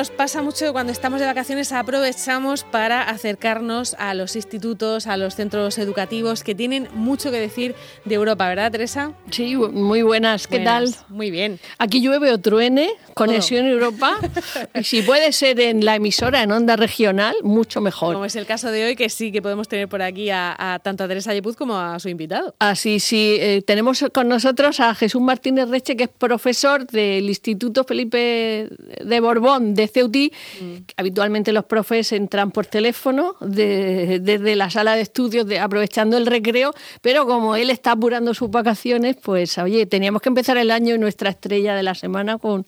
nos pasa mucho que cuando estamos de vacaciones aprovechamos para acercarnos a los institutos, a los centros educativos que tienen mucho que decir de Europa, ¿verdad, Teresa? Sí, muy buenas. ¿Qué tal? Muy bien. Aquí llueve o truene, conexión Europa. y si puede ser en la emisora, en onda regional, mucho mejor. Como es el caso de hoy, que sí que podemos tener por aquí a, tanto a Teresa Yepuz como a su invitado. Así, sí. Eh, tenemos con nosotros a Jesús Martínez Reche, que es profesor del Instituto Felipe de Borbón de Ceutí. Mm. Habitualmente los profes entran por teléfono desde la sala de estudios, aprovechando el recreo, pero como él está apurando sus vacaciones, pues oye, teníamos que empezar el año y nuestra estrella de la semana con,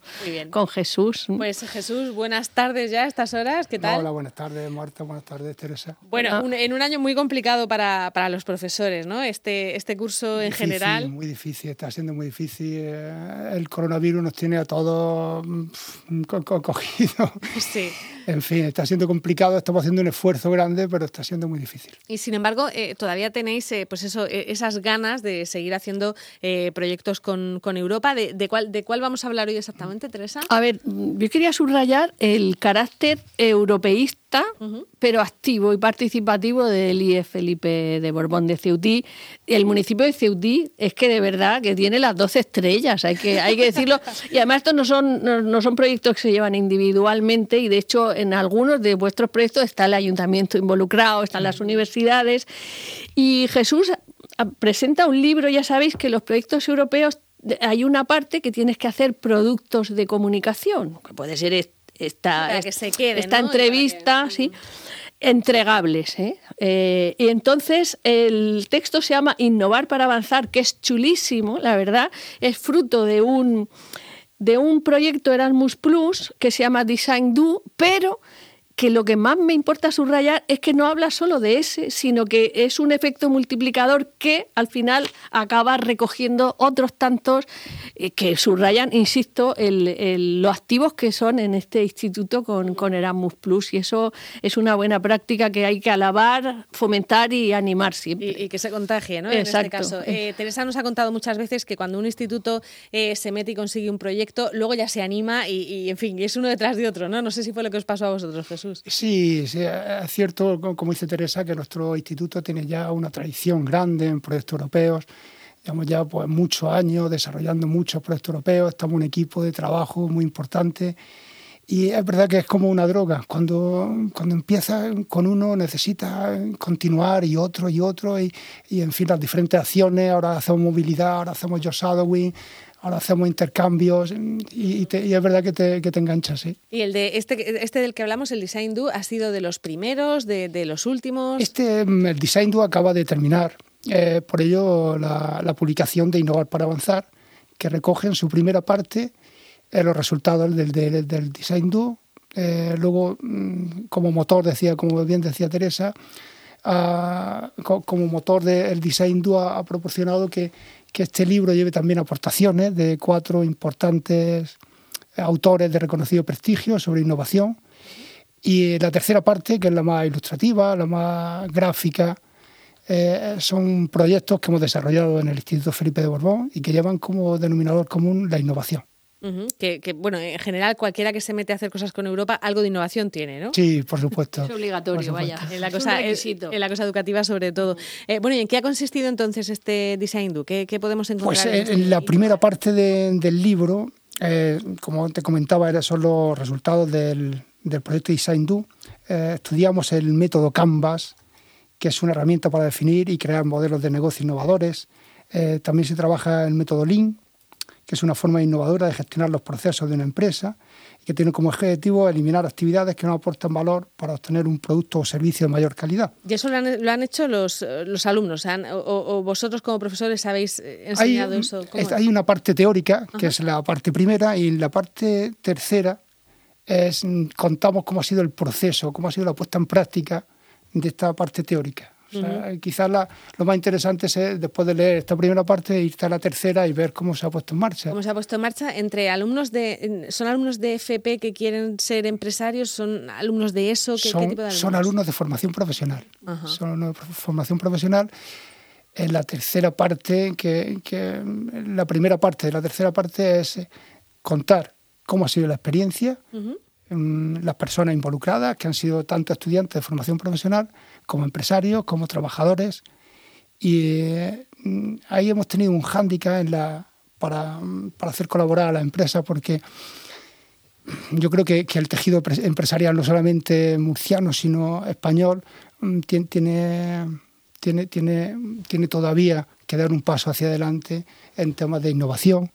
con Jesús. Pues Jesús, buenas tardes ya a estas horas, ¿qué tal? Hola, buenas tardes Marta, buenas tardes Teresa. Bueno, ah. en un año muy complicado para, para, los profesores, ¿no? Este, este curso en general. Muy difícil, está siendo muy difícil. Eh, el coronavirus nos tiene a todos mm, cogidos. Sí. En fin, está siendo complicado, estamos haciendo un esfuerzo grande, pero está siendo muy difícil. Y sin embargo, eh, todavía tenéis eh, pues eso, esas ganas de seguir haciendo proyectos con, con Europa. De, de, cuál, ¿De cuál vamos a hablar hoy exactamente, Teresa? A ver, yo quería subrayar el carácter europeísta pero activo y participativo del IE Felipe de Borbón de Ceutí. El municipio de Ceutí es que de verdad que tiene las 12 estrellas, hay que, hay que decirlo. Y además estos no son, no, son proyectos que se llevan individualmente y de hecho en algunos de vuestros proyectos está el ayuntamiento involucrado, están las universidades. Y Jesús presenta un libro, ya sabéis que los proyectos europeos hay una parte que tienes que hacer productos de comunicación, que puede ser esta, esta entrevista, ¿sí? entregables. ¿eh? ¿eh? y entonces el texto se llama Innovar para avanzar, que es chulísimo, la verdad, es fruto de un, de un proyecto Erasmus Plus que se llama Design Do, pero que lo que más me importa subrayar es que no habla solo de ese, sino que es un efecto multiplicador que al final acaba recogiendo otros tantos eh, que subrayan, insisto, el, lo activos que son en este instituto con, con, Erasmus Plus. Y eso es una buena práctica que hay que alabar, fomentar y animar siempre. Y, que se contagie, ¿no? En este caso. Eh, Teresa nos ha contado muchas veces que cuando un instituto eh, se mete y consigue un proyecto, luego ya se anima y, y, en fin, es uno detrás de otro, ¿no? No sé si fue lo que os pasó a vosotros, Jesús. Sí, sí, es cierto, como dice Teresa, que nuestro instituto tiene ya una tradición grande en proyectos europeos. Llevamos ya pues, muchos años desarrollando muchos proyectos europeos, estamos un equipo de trabajo muy importante. Y es verdad que es como una droga. Cuando, cuando empieza con uno necesita continuar y otro y otro. Y, y en fin, las diferentes acciones. Ahora hacemos movilidad, ahora hacemos yo shadowing, ahora hacemos intercambios y, es verdad que te, que te enganchas. ¿sí? ¿Y el de este, este del que hablamos, el Design Do, ha sido de los primeros, de, de los últimos? Este, mm, el Design Do acaba de terminar. Eh, por ello, la, la, publicación de Innovar para Avanzar, que recoge en su primera parte eh, los resultados del, del, del Design Do. Eh, luego, mm, como motor, decía, como bien decía Teresa, ah, como motor del Design Do ha proporcionado que que este libro lleve también aportaciones de cuatro importantes autores de reconocido prestigio sobre innovación. Y la tercera parte, que es la más ilustrativa, la más gráfica, eh, son proyectos que hemos desarrollado en el Instituto Felipe de Borbón y que llevan como denominador común la innovación que, bueno, en general cualquiera que se mete a hacer cosas con Europa, algo de innovación tiene, ¿no? Sí, por supuesto. Es obligatorio, vaya. En la, cosa, en la cosa educativa sobre todo. Eh, bueno, ¿y en qué ha consistido entonces este Design Do? ¿Qué, podemos encontrar? Pues en, este la primera parte del libro, eh, como te comentaba, eran son los resultados del, proyecto Design Do. Eh, estudiamos el método Canvas, que es una herramienta para definir y crear modelos de negocio innovadores. también se trabaja el método Lean, que es una forma innovadora de gestionar los procesos de una empresa y que tiene como objetivo eliminar actividades que no aportan valor para obtener un producto o servicio de mayor calidad. ¿Y eso lo han, hecho los, los alumnos? O, vosotros como profesores habéis eh, enseñado eso? hay una parte teórica, que es la parte primera, y la parte tercera es contamos cómo ha sido el proceso, cómo ha sido la puesta en práctica de esta parte teórica. Quizás lo más interesante es, eh, después de leer esta primera parte, irte a la tercera y ver cómo se ha puesto en marcha. ¿Cómo se ha puesto en marcha? Entre alumnos de, ¿Son alumnos de FP que quieren ser empresarios? ¿Son alumnos de ESO? ¿Qué, son, tipo de Son alumnos de formación profesional. Son alumnos de formación profesional. En la tercera parte, que, que la primera parte de la tercera parte es contar cómo ha sido la experiencia, mm, las personas involucradas, que han sido tanto estudiantes de formación profesional como empresarios, como trabajadores. Y mm, ahí hemos tenido un hándicap para, hacer colaborar a la empresa porque yo creo que, que, el tejido empresarial, no solamente murciano, sino español, tiene, tiene, tiene, tiene todavía que dar un paso hacia adelante en temas de innovación.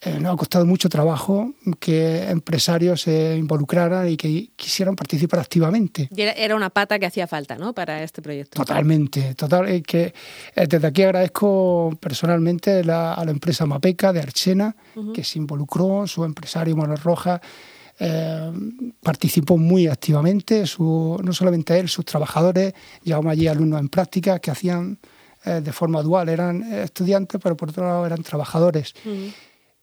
Eh, nos ha costado mucho trabajo que empresarios se involucraran y que quisieran participar activamente. Y era, una pata que hacía falta, ¿no? Para este proyecto. Totalmente, total. Eh, que eh, desde aquí agradezco personalmente a la empresa Mapeca de Archena, que se involucró, su empresario Manuel Rojas participó muy activamente, su, no solamente él, sus trabajadores, llevamos allí alumnos en práctica que hacían de forma dual, eran estudiantes, pero por otro lado eran trabajadores.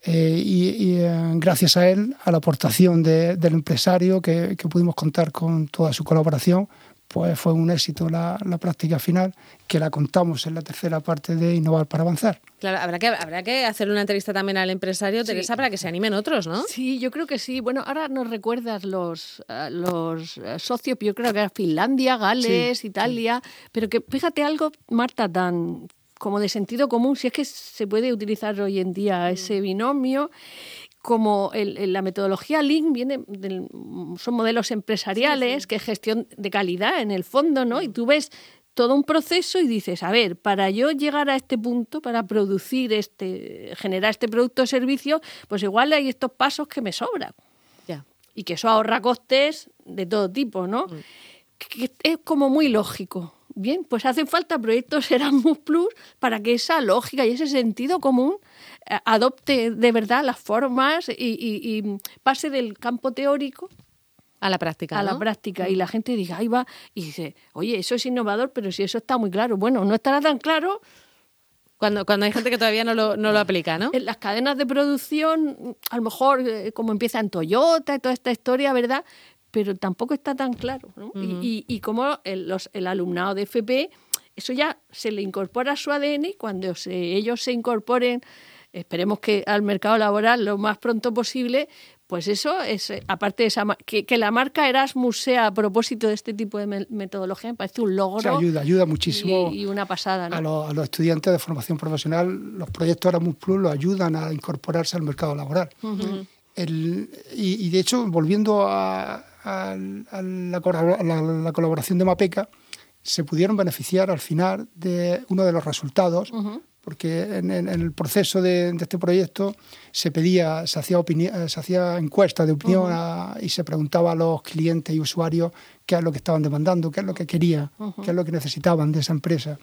Eh, y, eh, gracias a él, a la aportación del empresario, que, pudimos contar con toda su colaboración, pues fue un éxito la, práctica final, que la contamos en la tercera parte de Innovar para Avanzar. Claro, habrá que, habrá que hacer una entrevista también al empresario, Teresa, para que se animen otros, ¿no? Sí, yo creo que sí. Bueno, ahora nos recuerdas los, eh, los socios, yo creo que era Finlandia, Gales, Italia, pero que fíjate algo, Marta, tan como de sentido común, si es que se puede utilizar hoy en día mm. ese binomio, como la metodología Lean viene son modelos empresariales, que es gestión de calidad en el fondo, ¿no? Y mm. tú ves todo un proceso y dices, a ver, para yo llegar a este punto, para producir este, generar este producto o servicio, pues igual hay estos pasos que me sobran. Ya. Y que eso ahorra costes de todo tipo, ¿no? Mm. Que es como muy lógico. Bien, pues hacen falta proyectos Erasmus Plus para que esa lógica y ese sentido común eh, adopte de verdad las formas y, pase del campo teórico a la práctica. A la práctica. Y la gente diga, ahí va, y dice, oye, eso es innovador, pero si eso está muy claro. Bueno, no estará tan claro. Cuando, cuando hay gente que todavía no lo, no lo aplica, ¿no? En las cadenas de producción, a lo mejor eh, como empieza en Toyota y toda esta historia, ¿verdad? Pero tampoco está tan claro. y, como el, alumnado de FP, eso ya se le incorpora a su ADN y cuando ellos se incorporen, esperemos que al mercado laboral lo más pronto posible, pues eso es, aparte de esa, que, la marca Erasmus sea a propósito de este tipo de metodología, me parece un logro. Se ayuda, ayuda muchísimo. Y, una pasada. A, los, estudiantes de formación profesional, los proyectos Erasmus Plus los ayudan a incorporarse al mercado laboral. y, de hecho, volviendo a, a, la, colaboración de MAPECA, se pudieron beneficiar al final de uno de los resultados, porque en, el proceso de, este proyecto se pedía, se hacía, se hacía encuesta de opinión y se preguntaba a los clientes y usuarios qué es lo que estaban demandando, qué es lo que querían, qué es lo que necesitaban de esa empresa.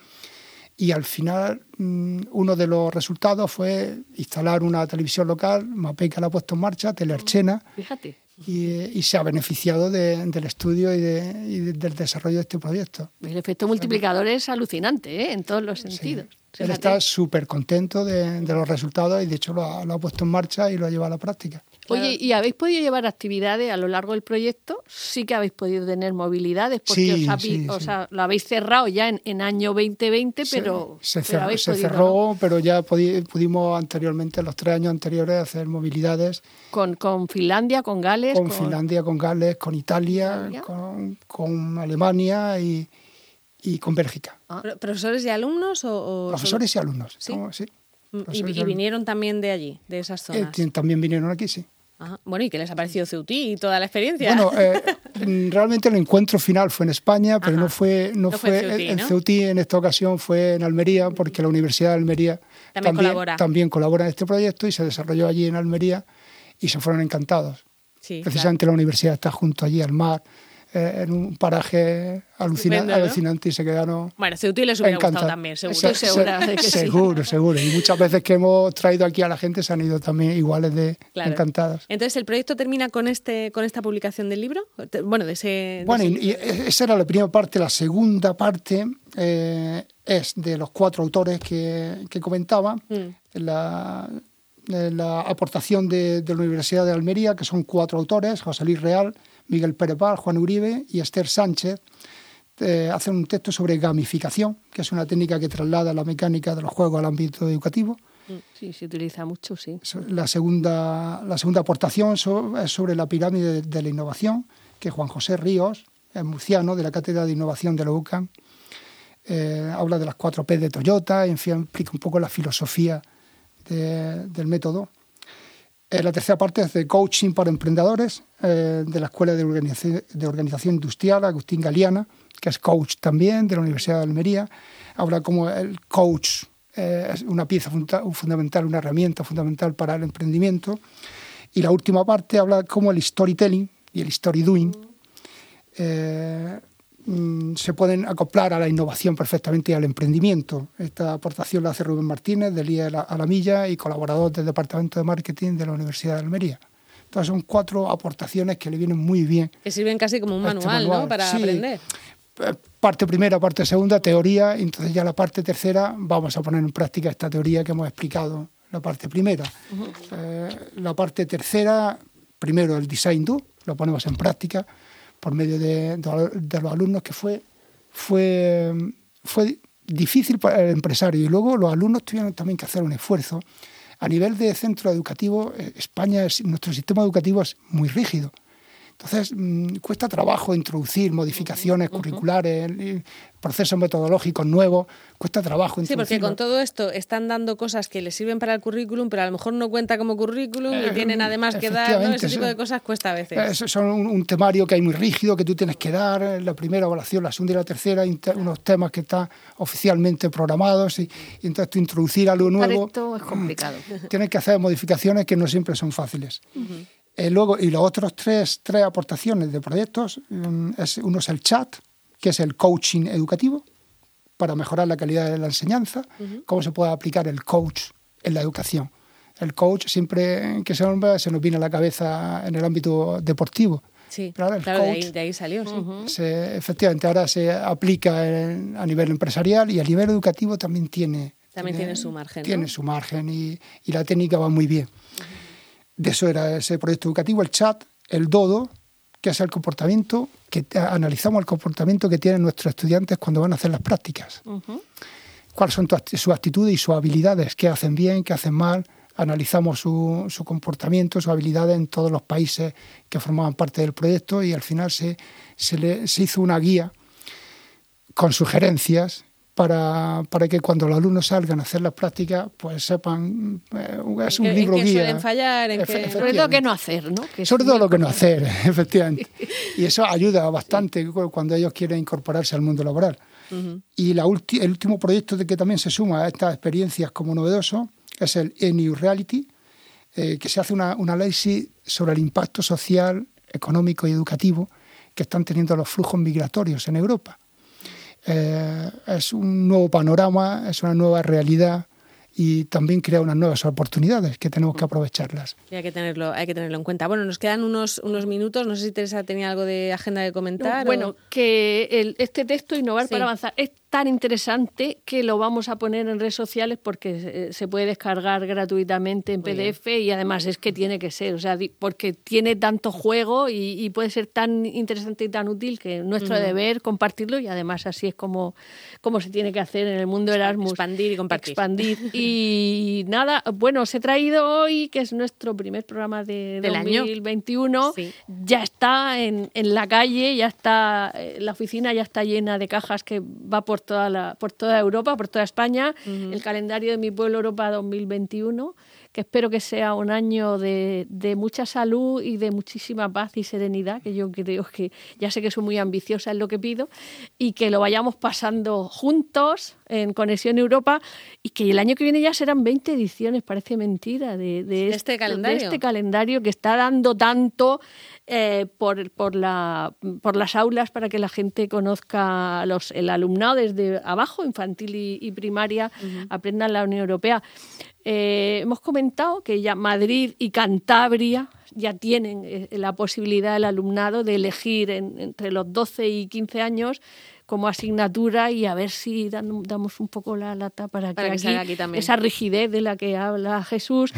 Y al final, mm, uno de los resultados fue instalar una televisión local, Mapeca la ha puesto en marcha, Telerchena. Fíjate y, se ha beneficiado del estudio y, del desarrollo de este proyecto. El efecto multiplicador es alucinante ¿eh? en todos los sentidos. Él está súper contento de, los resultados y de hecho lo ha, puesto en marcha y lo ha llevado a la práctica. Oye, ¿y habéis podido llevar actividades a lo largo del proyecto? Sí que habéis podido tener movilidades porque os, lo habéis cerrado ya en, año 2020, pero se, cerró, pero ya pudimos anteriormente, en los tres años anteriores, hacer movilidades. Con, con Finlandia, con Gales. Con, Finlandia, con Gales, con Italia, con, Alemania y, y con Bélgica. Ah. ¿Profesores y alumnos? O, Profesores y alumnos. sí. ¿Y, vinieron también de allí, de esas eh, zonas? también vinieron aquí, sí. Bueno, ¿y qué les ha parecido Ceutí y toda la experiencia? Bueno, eh, realmente el encuentro final fue en España, pero no fue, no, fue, en Ceutí, en esta ocasión fue en Almería, porque la Universidad de Almería también, colabora. también colabora en este proyecto y se desarrolló allí en Almería y se fueron encantados. Precisamente la universidad está junto allí al mar, eh, en un paraje alucinante y se quedaron. Bueno, Ceutil les hubiera gustado también, seguro. seguro, seguro. Y muchas veces que hemos traído aquí a la gente se han ido también iguales de encantadas. Entonces, ¿el proyecto termina con este con esta publicación del libro? Bueno, de ese. bueno, Y, esa era la primera parte. La segunda parte eh, es de los cuatro autores que, que comentaba. Mm. La, la aportación de, de, la Universidad de Almería, que son cuatro autores, José Luis Real, Miguel Pérez Juan Uribe y Esther Sánchez, eh, hacen un texto sobre gamificación, que es una técnica que traslada la mecánica de los juegos al ámbito educativo. Sí, se utiliza mucho, sí. La segunda, la segunda aportación es sobre la pirámide de la innovación, que Juan José Ríos, es murciano, de la Cátedra de Innovación de la UCAM, eh, habla de las cuatro P de Toyota, en fin, explica un poco la filosofía del método. Eh, la tercera parte es de coaching para emprendedores eh, de la Escuela de Organización, de Organización, Industrial, Agustín Galeana, que es coach también de la Universidad de Almería. Habla como el coach es una pieza fundamental, una herramienta fundamental para el emprendimiento. Y la última parte habla como el storytelling y el story doing Mm, se pueden acoplar a la innovación perfectamente y al emprendimiento. Esta aportación la hace Rubén Martínez del IE a la Milla y colaborador del Departamento de Marketing de la Universidad de Almería. Entonces son cuatro aportaciones que le vienen muy bien. Que sirven casi como un este manual, ¿no? Para aprender. Eh, parte primera, parte segunda, teoría, y entonces ya la parte tercera vamos a poner en práctica esta teoría que hemos explicado, la parte primera. Eh, la parte tercera, primero el design do, lo ponemos en práctica, por medio de, los alumnos, que fue, fue, fue difícil para el empresario. Y luego los alumnos tuvieron también que hacer un esfuerzo. A nivel de centro educativo, eh, España, es, nuestro sistema educativo es muy rígido. Entonces, mm, cuesta trabajo introducir modificaciones curriculares, procesos metodológicos nuevos, cuesta trabajo. Sí, porque con todo esto están dando cosas que les sirven para el currículum, pero a lo mejor no cuenta como currículum y eh, tienen además que dar, ese tipo de cosas cuesta a veces. son un, temario que hay muy rígido, que tú tienes que dar, la primera evaluación, la segunda y la tercera, unos temas que están oficialmente programados y, entonces tú introducir algo nuevo... Esto es complicado. Tienes que hacer modificaciones que no siempre son fáciles. Eh, luego, y los otros tres, tres aportaciones de proyectos, mm, es, uno es el chat, que es el coaching educativo, para mejorar la calidad de la enseñanza, cómo se puede aplicar el coach en la educación. El coach siempre que se nombra se nos viene a la cabeza en el ámbito deportivo. Sí, claro, de, ahí, salió. Sí. efectivamente, ahora se aplica a nivel empresarial y a nivel educativo también tiene... También tiene, su margen. Tiene su margen y, y, la técnica va muy bien de eso era ese proyecto educativo, el chat, el dodo, que es el comportamiento, que analizamos el comportamiento que tienen nuestros estudiantes cuando van a hacer las prácticas. Cuáles son sus actitudes y sus habilidades, qué hacen bien, qué hacen mal. Analizamos su, su comportamiento, sus habilidades en todos los países que formaban parte del proyecto y al final se, se, le, se hizo una guía con sugerencias para, para, que cuando los alumnos salgan a hacer las prácticas, pues sepan, eh, es un libro en que guía. fallar, en que... Sobre todo que no hacer, ¿no? Sobre todo lo que no hacer, efectivamente. y eso ayuda bastante cuando ellos quieren incorporarse al mundo laboral. Y la el último proyecto de que también se suma a estas experiencias como novedoso es el E-New Reality, eh, que se hace una, un análisis sobre el impacto social, económico y educativo que están teniendo los flujos migratorios en Europa. Eh, es un nuevo panorama, es una nueva realidad y también crea unas nuevas oportunidades que tenemos que aprovecharlas. hay que tenerlo, hay que tenerlo en cuenta. Bueno, nos quedan unos, unos minutos. No sé si Teresa tenía algo de agenda de comentar. bueno, que el, este texto, Innovar para Avanzar, es tan interesante que lo vamos a poner en redes sociales porque se puede descargar gratuitamente en PDF y además es que tiene que ser, o sea, porque tiene tanto juego y, puede ser tan interesante y tan útil que nuestro deber compartirlo y además así es como, como se tiene que hacer en el mundo Erasmus. Expandir y compartir. Expandir. Y nada, bueno, os he traído hoy, que es nuestro primer programa de Del 2021, ya está en, en la calle, ya está, eh, la oficina ya está llena de cajas que va por toda, la, por toda Europa, por toda España, el calendario de Mi Pueblo Europa 2021, que espero que sea un año de, de, mucha salud y de muchísima paz y serenidad, que yo creo que ya sé que soy muy ambiciosa en lo que pido, y que lo vayamos pasando juntos en Conexión Europa y que el año que viene ya serán 20 ediciones, parece mentira, de, de, este, calendario. de este calendario que está dando tanto eh, por, por, la, por las aulas para que la gente conozca los, el alumnado desde abajo, infantil y, primaria, aprendan la Unión Europea. Eh, hemos comentado que ya Madrid y Cantabria ya tienen eh, la posibilidad del alumnado de elegir entre los 12 y 15 años como asignatura y a ver si damos un poco la lata para, que, aquí, esa rigidez de la que habla Jesús,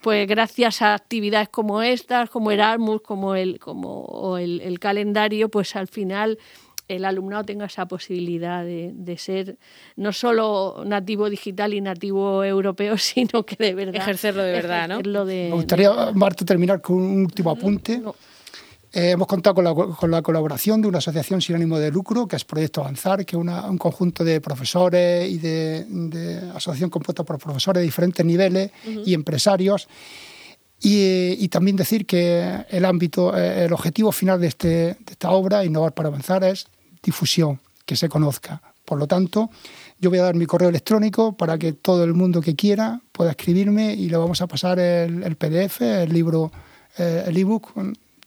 pues gracias a actividades como estas, como Erasmus, como el, como el, el calendario, pues al final el alumnado tenga esa posibilidad de, ser no solo nativo digital y nativo europeo, sino que de verdad... Ejercerlo de verdad, ¿no? Me gustaría, Marta, terminar con un último apunte. Eh, hemos contado con la, con la, colaboración de una asociación sin ánimo de lucro, que es Proyecto Avanzar, que es un conjunto de profesores y de, asociación compuesta por profesores de diferentes niveles y empresarios. Y, también decir que el ámbito, eh, el objetivo final de, este, de esta obra, Innovar para Avanzar, es difusión, que se conozca. Por lo tanto, yo voy a dar mi correo electrónico para que todo el mundo que quiera pueda escribirme y le vamos a pasar el, PDF, el libro, eh, el ebook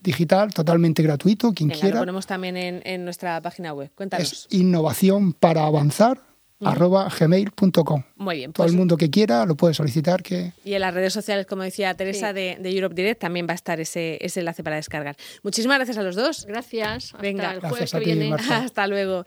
digital, totalmente gratuito, quien quiera. Lo ponemos también en, nuestra página web. Cuéntanos. Es innovación para avanzar arroba gmail.com. Muy bien. Todo el pues mundo que quiera lo puede solicitar. Que... Y en las redes sociales, como decía Teresa, de, Europe Direct, también va a estar ese, ese, enlace para descargar. Muchísimas gracias a los dos. Gracias. Venga, gracias a ti, Hasta luego.